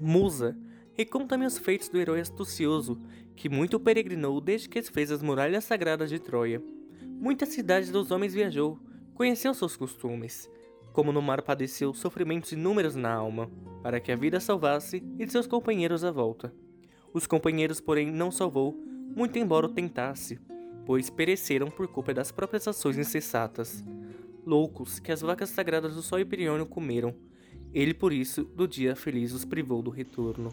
Musa, reconta-me os feitos do herói astucioso, que muito peregrinou desde que fez as muralhas sagradas de Troia. Muitas cidades dos homens viajou, conheceu seus costumes, como no mar padeceu sofrimentos inúmeros na alma, para que a vida salvasse e de seus companheiros a volta. Os companheiros, porém, não salvou, muito embora o tentasse, pois pereceram por culpa das próprias ações insensatas. Loucos que as vacas sagradas do sol Hiperiônio comeram, ele por isso, do dia feliz, os privou do retorno.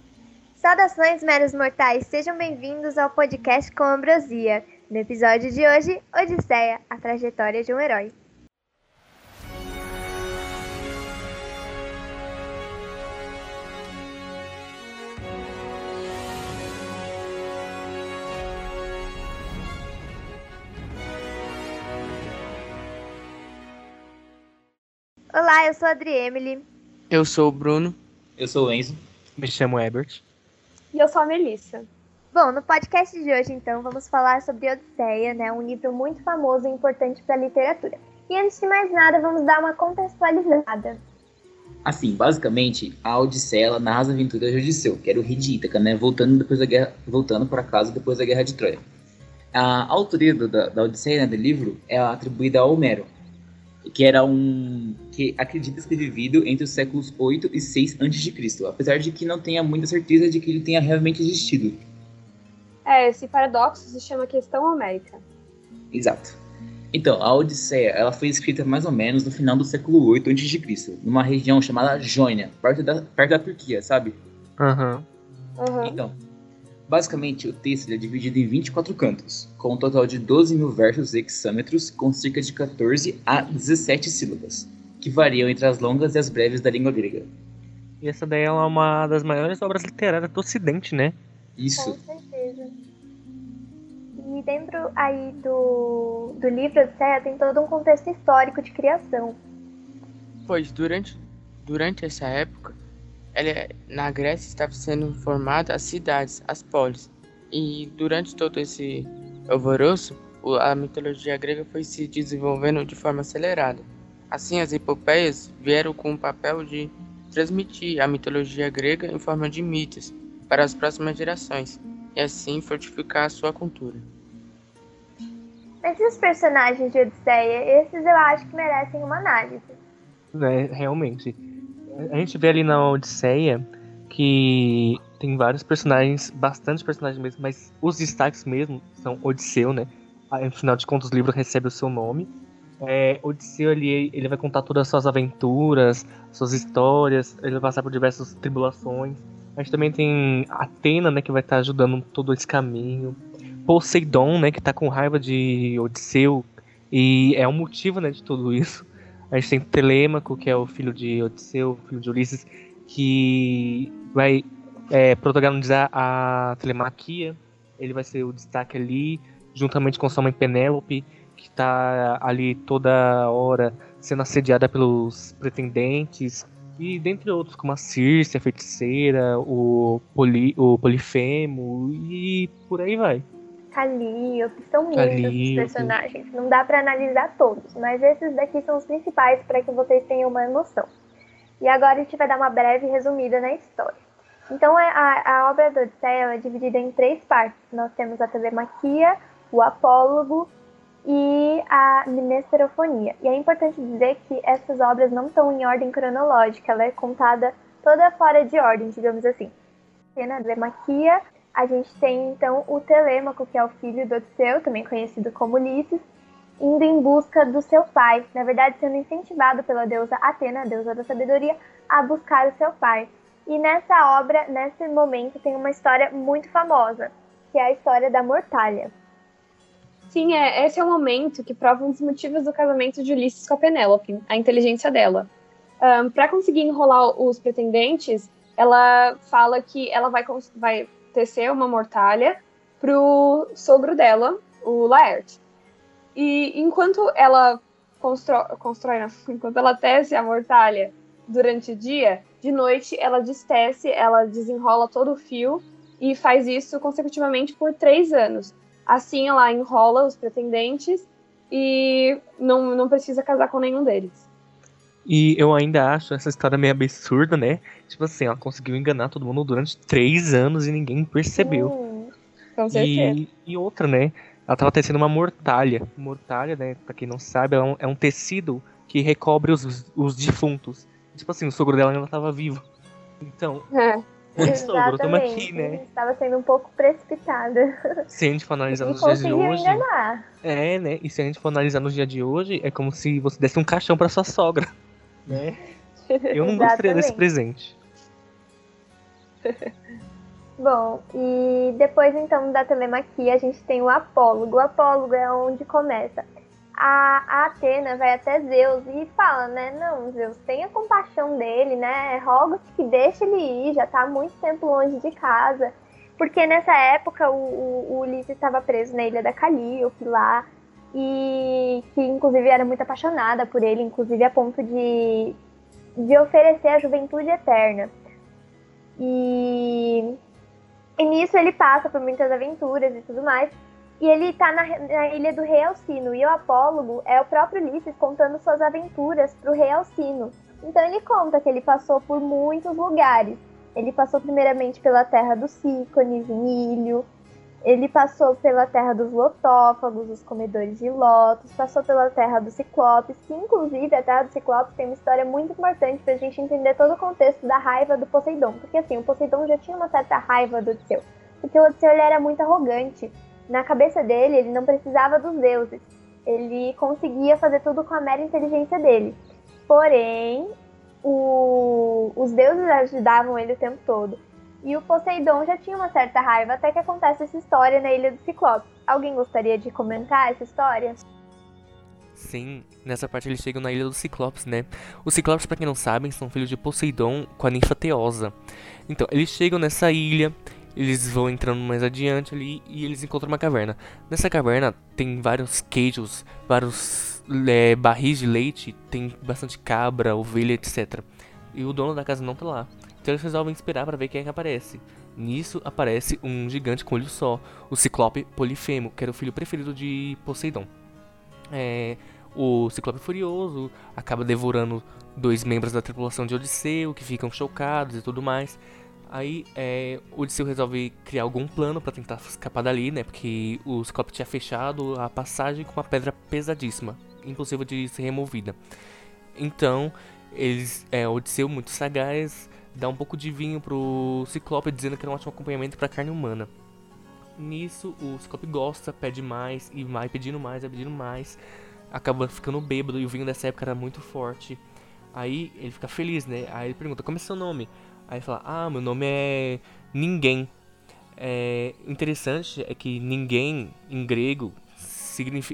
Saudações, meros mortais, sejam bem-vindos ao podcast com Ambrosia. No episódio de hoje, Odisseia, a trajetória de um herói. Olá, eu sou a Adri Emily. Eu sou o Bruno. Eu sou o Enzo. Me chamo Ebert. E eu sou a Melissa. Bom, no podcast de hoje, então, vamos falar sobre Odisseia, né? Um livro muito famoso e importante para a literatura. E antes de mais nada, vamos dar uma contextualizada. Assim, basicamente, a Odisseia narra as aventuras de Odisseu, que era o rei de Ítaca, né? Voltando depois da guerra, voltando para casa depois da guerra de Troia. A autoria da, da Odisseia, né, do livro, é atribuída a Homero, que era um que acredita ter vivido entre os séculos 8 e 6 a.C., apesar de que não tenha muita certeza de que ele tenha realmente existido. É, esse paradoxo se chama questão homérica. Exato. Então, a Odisseia, ela foi escrita mais ou menos no final do século 8 a.C., numa região chamada Jônia, perto da, perto da Turquia, sabe? Aham. Uhum. Uhum. Então, Basicamente, o texto é dividido em 24 cantos, com um total de 12 mil versos hexâmetros, com cerca de 14 a 17 sílabas, que variam entre as longas e as breves da língua grega. E essa daí é uma das maiores obras literárias do Ocidente, né? Isso. Com certeza. E dentro aí do, do livro Odisseia tem todo um contexto histórico de criação. Pois durante, durante essa época, ela, na Grécia estavam sendo formadas as cidades, as polis. E durante todo esse alvoroço, a mitologia grega foi se desenvolvendo de forma acelerada. Assim, as epopeias vieram com o papel de transmitir a mitologia grega em forma de mitos para as próximas gerações e assim fortificar a sua cultura. Esses personagens de Odisseia, esses eu acho que merecem uma análise. É, realmente a gente vê ali na Odisseia que tem vários personagens, bastante personagens mesmo, mas os destaques mesmo são Odisseu, né? Afinal de contas, o livro recebe o seu nome. É, Odisseu ele, ele vai contar todas as suas aventuras, suas histórias, ele vai passar por diversas tribulações. A gente também tem Atena, né, que vai estar ajudando todo esse caminho. Poseidon, né, que está com raiva de Odisseu e é o motivo, né, de tudo isso. A gente tem Telêmaco, que é o filho de Odisseu, filho de Ulisses, que vai é, protagonizar a telemaquia. Ele vai ser o destaque ali, juntamente com sua mãe Penélope, que está ali toda hora sendo assediada pelos pretendentes. E dentre outros, como a Circe, a feiticeira, o, Poli, o Polifemo e por aí vai. Calliope, são lindos os personagens. Não dá para analisar todos, mas esses daqui são os principais para que vocês tenham uma emoção. E agora a gente vai dar uma breve resumida na história. Então é, a, a obra do Odisseia é dividida em três partes. Nós temos a telemaquia, o apólogo e a minesterofonia. E é importante dizer que essas obras não estão em ordem cronológica, ela é contada toda fora de ordem, digamos assim. A telemaquia a gente tem então o Telêmaco, que é o filho do Odisseu, também conhecido como Ulisses, indo em busca do seu pai, na verdade sendo incentivado pela deusa Atena, a deusa da sabedoria, a buscar o seu pai. E nessa obra, nesse momento, tem uma história muito famosa, que é a história da Mortalha. Sim, é, esse é o momento que prova um dos motivos do casamento de Ulisses com a Penélope, a inteligência dela. Um, Para conseguir enrolar os pretendentes, ela fala que ela vai, vai tecer uma mortalha pro sogro dela, o Laerte. E enquanto ela constrói, constrói enquanto ela tece a mortalha durante o dia, de noite ela destece, ela desenrola todo o fio e faz isso consecutivamente por três anos. Assim ela enrola os pretendentes e não, não precisa casar com nenhum deles. E eu ainda acho essa história meio absurda, né? Tipo assim, ela conseguiu enganar todo mundo durante três anos e ninguém percebeu. Hum, com certeza. E, e outra, né? Ela tava tecendo uma mortalha. Mortalha, né? Pra quem não sabe, é um, é um tecido que recobre os, os defuntos. Tipo assim, o sogro dela ainda tava vivo. Então, É. sogro, tamo aqui, né? Estava sendo um pouco precipitada. Se a gente for analisar E nos dias de hoje. enganar. É, né? E se a gente for analisar nos dias de hoje, é como se você desse um caixão pra sua sogra. Né? Eu não gostaria desse presente. Bom, e depois então da telemaquia a gente tem o apólogo. O apólogo é onde começa. A, a Atena vai até Zeus e fala, né? Não, Zeus, tenha compaixão dele, né? Roga-te que deixe ele ir, já tá há muito tempo longe de casa. Porque nessa época o, o, o Ulisses estava preso na ilha da Calíope lá. E que inclusive era muito apaixonada por ele, inclusive a ponto de, de oferecer a juventude eterna. E e nisso ele passa por muitas aventuras e tudo mais. E ele tá na, na ilha do Rei Alcino. E o apólogo é o próprio Ulisses contando suas aventuras pro Rei Alcino. Então ele conta que ele passou por muitos lugares. Ele passou primeiramente pela terra dos Cícones, em Ilho. Ele passou pela terra dos Lotófagos, os comedores de lotos. Passou pela terra dos Ciclopes, que inclusive a terra dos Ciclopes tem uma história muito importante pra gente entender todo o contexto da raiva do Poseidon. Porque assim, o Poseidon já tinha uma certa raiva do Odisseu. Porque o Odisseu ele era muito arrogante. Na cabeça dele, ele não precisava dos deuses. Ele conseguia fazer tudo com a mera inteligência dele. Porém, o- os deuses ajudavam ele o tempo todo. E o Poseidon já tinha uma certa raiva até que acontece essa história na Ilha do Ciclope. Alguém gostaria de comentar essa história? Sim, nessa parte eles chegam na ilha dos Ciclopes, né? Os Ciclopes, pra quem não sabem, são filhos de Poseidon com a ninfa Teosa. Então, eles chegam nessa ilha, eles vão entrando mais adiante ali e eles encontram uma caverna. Nessa caverna tem vários queijos, vários é, barris de leite, tem bastante cabra, ovelha, etc. E o dono da casa não tá lá. Então eles resolvem esperar pra ver quem é que aparece. Nisso aparece um gigante com olho só, o Ciclope Polifemo, que era o filho preferido de Poseidon. É, o Ciclope Furioso acaba devorando dois membros da tripulação de Odisseu, que ficam chocados e tudo mais. Aí é, Odisseu resolve criar algum plano pra tentar escapar dali, né? Porque o Ciclope tinha fechado a passagem com uma pedra pesadíssima, impossível de ser removida. Então, eles, é, Odisseu, muito sagaz, dá um pouco de vinho pro Ciclope, dizendo que era um ótimo acompanhamento pra carne humana. Nisso, o Ciclope gosta, pede mais, e vai pedindo mais, vai pedindo mais. Acaba ficando bêbado, e o vinho dessa época era muito forte. Aí ele fica feliz, né? Aí ele pergunta, como é seu nome? Aí ele fala, ah, meu nome é Ninguém. É, interessante é que ninguém, em grego,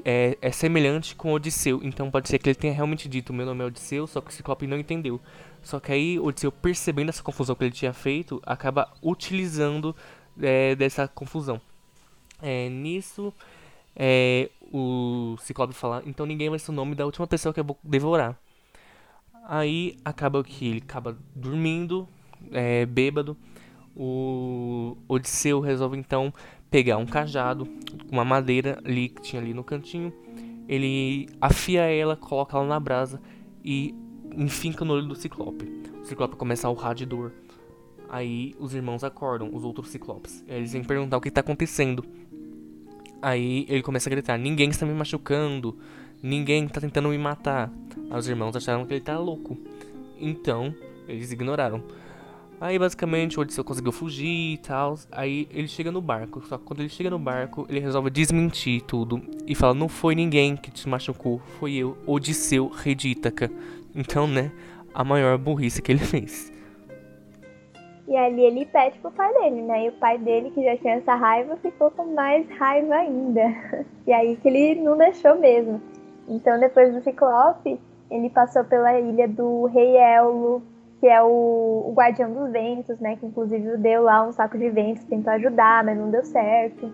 é, é semelhante com Odisseu. Então pode ser que ele tenha realmente dito, meu nome é Odisseu, só que o Ciclope não entendeu. Só que aí Odisseu, percebendo essa confusão que ele tinha feito, acaba utilizando é, dessa confusão. É, nisso, é, o Ciclope fala, então ninguém vai ser o nome da última pessoa que eu vou devorar. Aí acaba que ele acaba dormindo, é, bêbado. O Odisseu resolve então pegar um cajado, uma madeira ali que tinha ali no cantinho. Ele afia ela, coloca ela na brasa e enfinca no olho do Ciclope. O Ciclope começa a urrar de dor. Aí os irmãos acordam, os outros Ciclopes. Eles vêm perguntar o que está acontecendo. Aí ele começa a gritar: Ninguém está me machucando, ninguém está tentando me matar. Aí os irmãos acharam que ele tá louco. Então eles ignoraram. Aí basicamente o Odisseu conseguiu fugir e tal. Aí ele chega no barco. Só que quando ele chega no barco, ele resolve desmentir tudo. E fala: Não foi ninguém que te machucou, foi eu, Odisseu, rei de Ítaca. Então, né, a maior burrice que ele fez. E ali ele pede pro pai dele, né? E o pai dele, que já tinha essa raiva, ficou com mais raiva ainda. E aí que ele não deixou mesmo. Então, depois do Ciclope, ele passou pela ilha do Rei Éolo, que é o, o guardião dos ventos, né? Que inclusive deu lá um saco de ventos, tentou ajudar, mas não deu certo.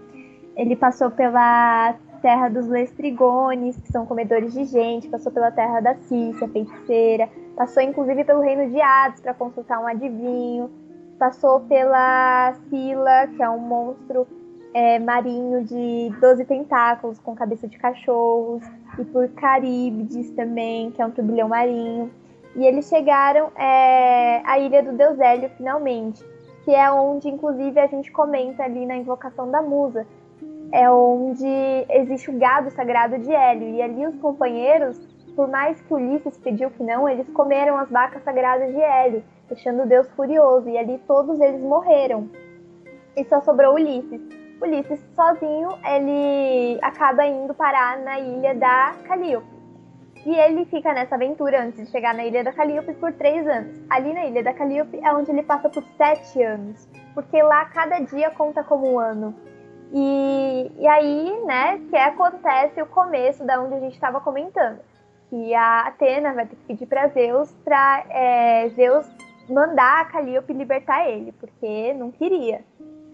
Ele passou pela terra dos Lestrigones, que são comedores de gente, passou pela terra da Cícia, feiticeira, passou inclusive pelo reino de Hades para consultar um adivinho, passou pela Sila, que é um monstro é, marinho de 12 tentáculos com cabeça de cachorros, e por Caríbides também, que é um turbilhão marinho. E eles chegaram é, à ilha do Deus Hélio, finalmente, que é onde, inclusive, a gente comenta ali na invocação da musa. É onde existe o gado sagrado de Hélio. E ali os companheiros, por mais que Ulisses pediu que não, eles comeram as vacas sagradas de Hélio, deixando Deus furioso. E ali todos eles morreram. E só sobrou Ulisses. Ulisses sozinho, ele acaba indo parar na ilha da Calíope. E ele fica nessa aventura antes de chegar na Ilha da Calíope por três anos. Ali na Ilha da Calíope é onde ele passa por sete anos, porque lá cada dia conta como um ano. E, e aí, né, que acontece o começo da onde a gente estava comentando. Que a Atena vai ter que pedir para Zeus para é, Zeus mandar a Calíope libertar ele, porque não queria.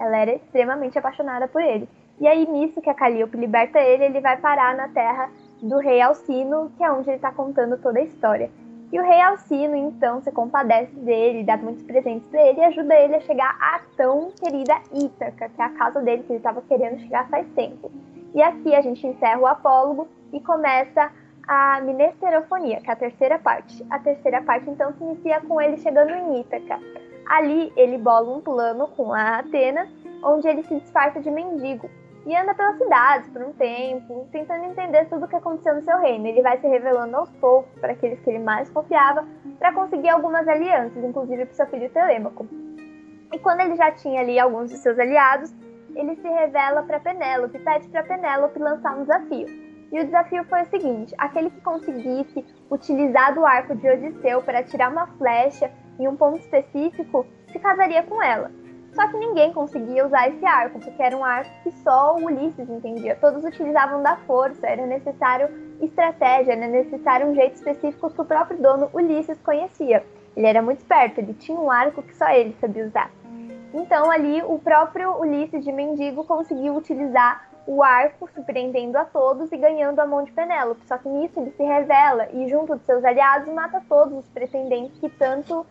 Ela era extremamente apaixonada por ele. E aí, nisso que a Calíope liberta ele, ele vai parar na terra do rei Alcino, que é onde ele está contando toda a história. E o rei Alcino, então, se compadece dele, dá muitos presentes para ele e ajuda ele a chegar à tão querida Ítaca, que é a casa dele que ele estava querendo chegar faz tempo. E aqui a gente encerra o apólogo e começa a Minesterofonia, que é a terceira parte. A terceira parte, então, se inicia com ele chegando em Ítaca. Ali, ele bola um plano com a Atena, onde ele se disfarça de mendigo e anda pelas cidades por um tempo, tentando entender tudo o que aconteceu no seu reino. Ele vai se revelando aos poucos para aqueles que ele mais confiava, para conseguir algumas alianças, inclusive para seu filho Telêmaco. E quando ele já tinha ali alguns de seus aliados, ele se revela para Penélope, pede para Penélope lançar um desafio. E o desafio foi o seguinte: aquele que conseguisse utilizar do arco de Odisseu para tirar uma flecha em um ponto específico, se casaria com ela. Só que ninguém conseguia usar esse arco, porque era um arco que só o Ulisses entendia. Todos utilizavam da força, era necessário estratégia, era necessário um jeito específico que o próprio dono Ulisses conhecia. Ele era muito esperto, ele tinha um arco que só ele sabia usar. Então ali o próprio Ulisses de Mendigo conseguiu utilizar o arco, surpreendendo a todos e ganhando a mão de Penélope. Só que nisso ele se revela e junto de seus aliados mata todos os pretendentes que tanto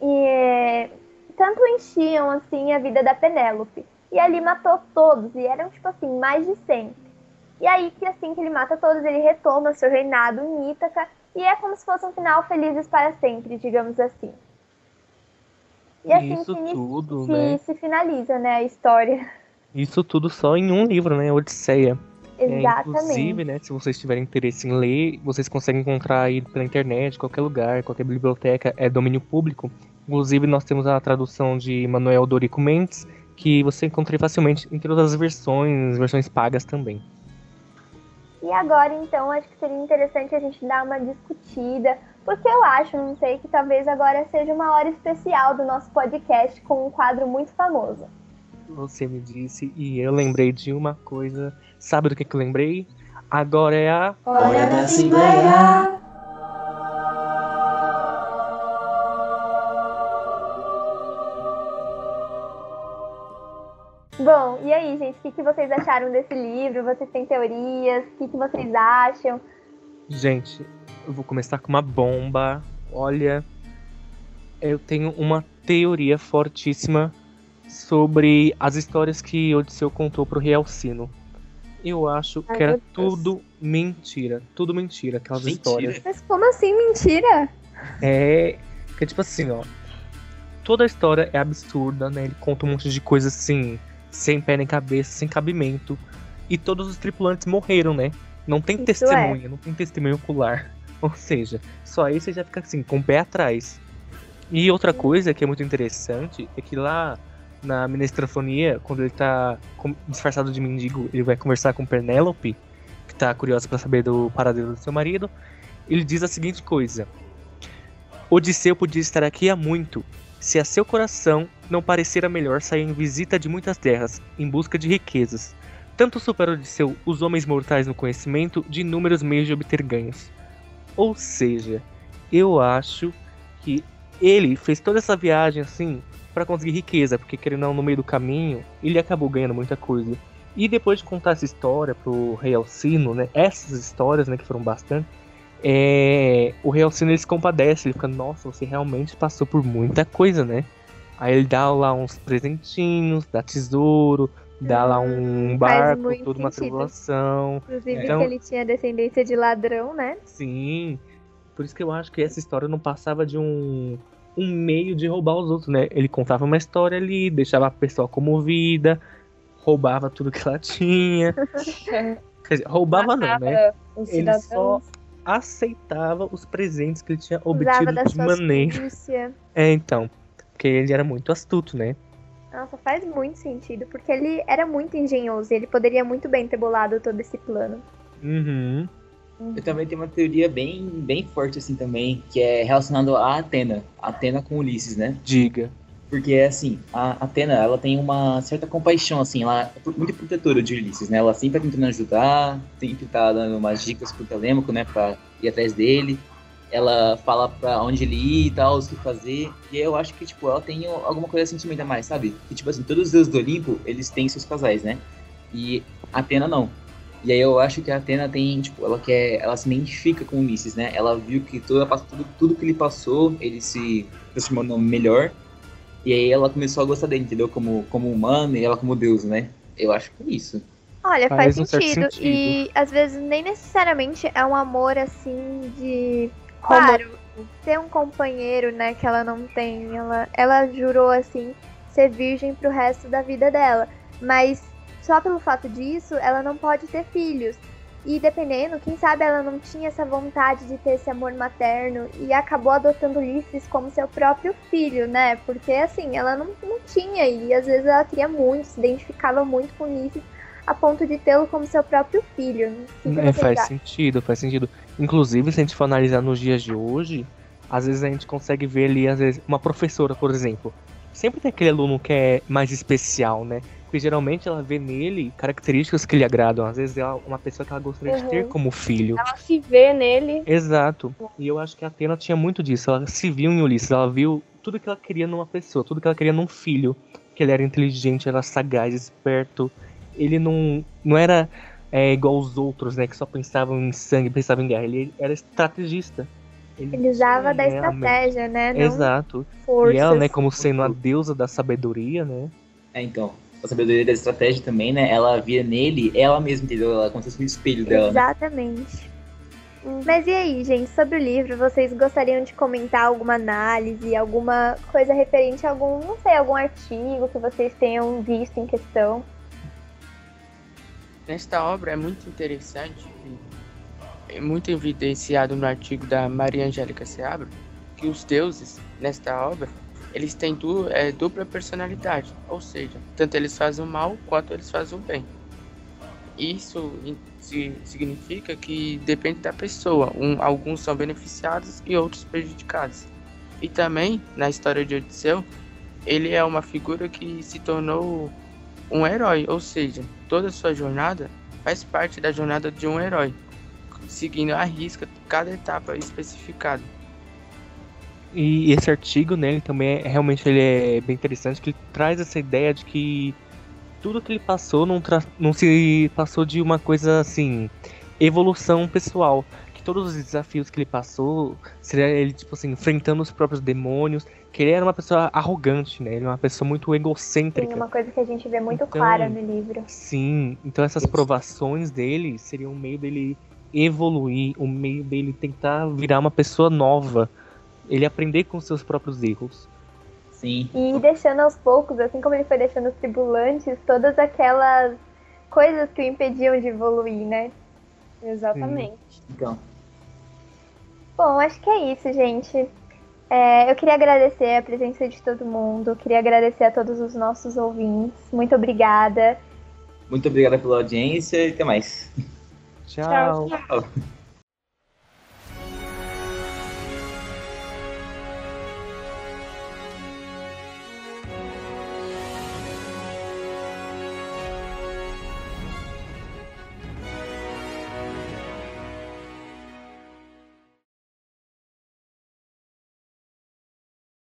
eh, tanto enchiam assim a vida da Penélope. E ali matou todos, e eram tipo assim, mais de 100. E aí que assim que ele mata todos, ele retoma seu reinado em Ítaca, e é como se fosse um final felizes para sempre, digamos assim. E assim Isso se, tudo, se, né? se finaliza, né, a história. Isso tudo só em um livro, né? Odisseia. É, Exatamente. inclusive, né, se vocês tiverem interesse em ler, vocês conseguem encontrar aí pela internet, qualquer lugar, qualquer biblioteca, é domínio público. Inclusive, nós temos a tradução de Manuel Dorico Mendes, que você encontra facilmente em todas as versões, versões pagas também. E agora, então, acho que seria interessante a gente dar uma discutida, porque eu acho, não sei, que talvez agora seja uma hora especial do nosso podcast com um quadro muito famoso. Você me disse e eu lembrei de uma coisa. Sabe do que, que eu lembrei? Agora é a. Hora da Assembleia! E aí, gente, o que, que vocês acharam desse livro? Vocês têm teorias? O que, que vocês acham? Gente, eu vou começar com uma bomba. Olha, eu tenho uma teoria fortíssima sobre as histórias que Odisseu contou pro rei Alcino. Eu acho Ai, que era tudo mentira. Tudo mentira, aquelas Mentira? histórias. Mas como assim, mentira? É. Que tipo assim, ó. Toda a história é absurda, né? Ele conta um monte de coisa assim, sem pé nem cabeça, sem cabimento. E todos os tripulantes morreram, né? Não tem Isso testemunha, não tem testemunho ocular. Ou seja, só aí você já fica assim, com o pé atrás. E outra coisa que é muito interessante é que lá na Minestrafonia, quando ele tá disfarçado de mendigo, ele vai conversar com Penélope, que tá curiosa pra saber do paradeiro do seu marido. Ele diz a seguinte coisa: Odisseu podia estar aqui há muito, se a seu coração não parecera melhor sair em visita de muitas terras, em busca de riquezas. Tanto supera Odisseu os homens mortais no conhecimento de inúmeros meios de obter ganhos. Ou seja, eu acho que ele fez toda essa viagem assim para conseguir riqueza, porque querendo ou não, no meio do caminho, ele acabou ganhando muita coisa. E depois de contar essa história pro rei Alcino, né, essas histórias, né, que foram bastante, é, o rei Alcino ele se compadece, ele fica, nossa, você realmente passou por muita coisa, né? Aí ele dá lá uns presentinhos, dá tesouro, dá lá um barco, toda uma tribulação. Inclusive Então- que ele tinha descendência de ladrão, né? Sim. Por isso que eu acho que essa história não passava de um, um meio de roubar os outros, né? Ele contava uma história ali, deixava a pessoa comovida, roubava tudo que ela tinha. Quer dizer, roubava não, né? Ele só aceitava os presentes que ele tinha obtido de maneira. É, então. Porque ele era muito astuto, né? Nossa, faz muito sentido, porque ele era muito engenhoso e ele poderia muito bem ter bolado todo esse plano. Uhum. Eu também tenho uma teoria bem, bem forte assim também, que é relacionado a Atena. Atena com Ulisses, né? Diga. Porque, assim, a Atena, ela tem uma certa compaixão, assim, ela é muito protetora de Ulisses, né? Ela sempre tá tentando ajudar, sempre tá dando umas dicas pro Telêmaco, né? Pra ir atrás dele. Ela fala pra onde ele ir e tal, o que fazer. E aí eu acho que, tipo, ela tem alguma coisa de sentimento a mais, sabe? Que, tipo assim, todos os deuses do Olimpo, eles têm seus casais, né? E a Atena não. E aí eu acho que a Atena tem, tipo, ela quer, ela se identifica com Ulisses, né? Ela viu que toda, tudo, tudo que ele passou, ele se transformou melhor. E aí ela começou a gostar dele, entendeu? Como, como humano e ela como deus, né? Eu acho que é isso. Olha, faz, faz sentido. sentido. E às vezes nem necessariamente é um amor assim de. Claro, ter um companheiro, né, que ela não tem. Ela, ela jurou assim ser virgem pro resto da vida dela. Mas só pelo fato disso, ela não pode ter filhos. E dependendo, quem sabe ela não tinha essa vontade de ter esse amor materno e acabou adotando Ulisses como seu próprio filho, né? Porque assim, ela não, não tinha e às vezes ela queria muito, se identificava muito com Ulisses a ponto de tê-lo como seu próprio filho. É, faz sentido, faz sentido. Inclusive, se a gente for analisar nos dias de hoje, às vezes a gente consegue ver ali, às vezes, uma professora, por exemplo. Sempre tem aquele aluno que é mais especial, né? Porque geralmente ela vê nele características que lhe agradam. Às vezes é uma pessoa que ela gostaria uhum. de ter uhum. como filho. Ela se vê nele. Exato. E eu acho que a Atena tinha muito disso. Ela se viu em Ulisses. Ela viu tudo que ela queria numa pessoa, tudo que ela queria num filho. Que ele era inteligente, era sagaz, esperto. Ele não, não era é, igual os outros, né? Que só pensavam em sangue, pensavam em guerra. Ele era estrategista. Ele, ele usava da estratégia, né? Não Exato. Forças. E ela, né, como sendo a deusa da sabedoria, né? É, então a sabedoria da estratégia também, né? Ela via nele ela mesma, entendeu? Ela como se fosse um espelho dela. Né? Exatamente. Né? Mas e aí, gente, sobre o livro, vocês gostariam de comentar alguma análise, alguma coisa referente a algum, não sei, algum artigo que vocês tenham visto em questão? Nesta obra é muito interessante, é muito evidenciado no artigo da Maria Angélica Seabra, que os deuses, nesta obra, eles têm du é, dupla personalidade, ou seja, tanto eles fazem o mal quanto eles fazem o bem. Isso significa que depende da pessoa, um, alguns são beneficiados e outros prejudicados. E também, na história de Odisseu, ele é uma figura que se tornou um herói, ou seja, toda sua jornada faz parte da jornada de um herói, seguindo à risca cada etapa especificada. E esse artigo, né, ele também é, realmente ele é bem interessante, que ele traz essa ideia de que tudo que ele passou não, não se passou de uma coisa assim, evolução pessoal. Todos os desafios que ele passou, seria ele, tipo assim, enfrentando os próprios demônios, que ele era uma pessoa arrogante, né? Ele é uma pessoa muito egocêntrica. Sim, uma coisa que a gente vê muito então, clara no livro. Sim, então essas provações dele seriam um meio dele evoluir, um meio dele tentar virar uma pessoa nova ele aprender com seus próprios erros. Sim. E deixando aos poucos, assim como ele foi deixando os tribulantes, todas aquelas coisas que o impediam de evoluir, né? Exatamente. Sim. Então. Bom, acho que é isso, gente. É, eu queria agradecer a presença de todo mundo, queria agradecer a todos os nossos ouvintes. Muito obrigada. Muito obrigada pela audiência e até mais. Tchau. tchau. tchau.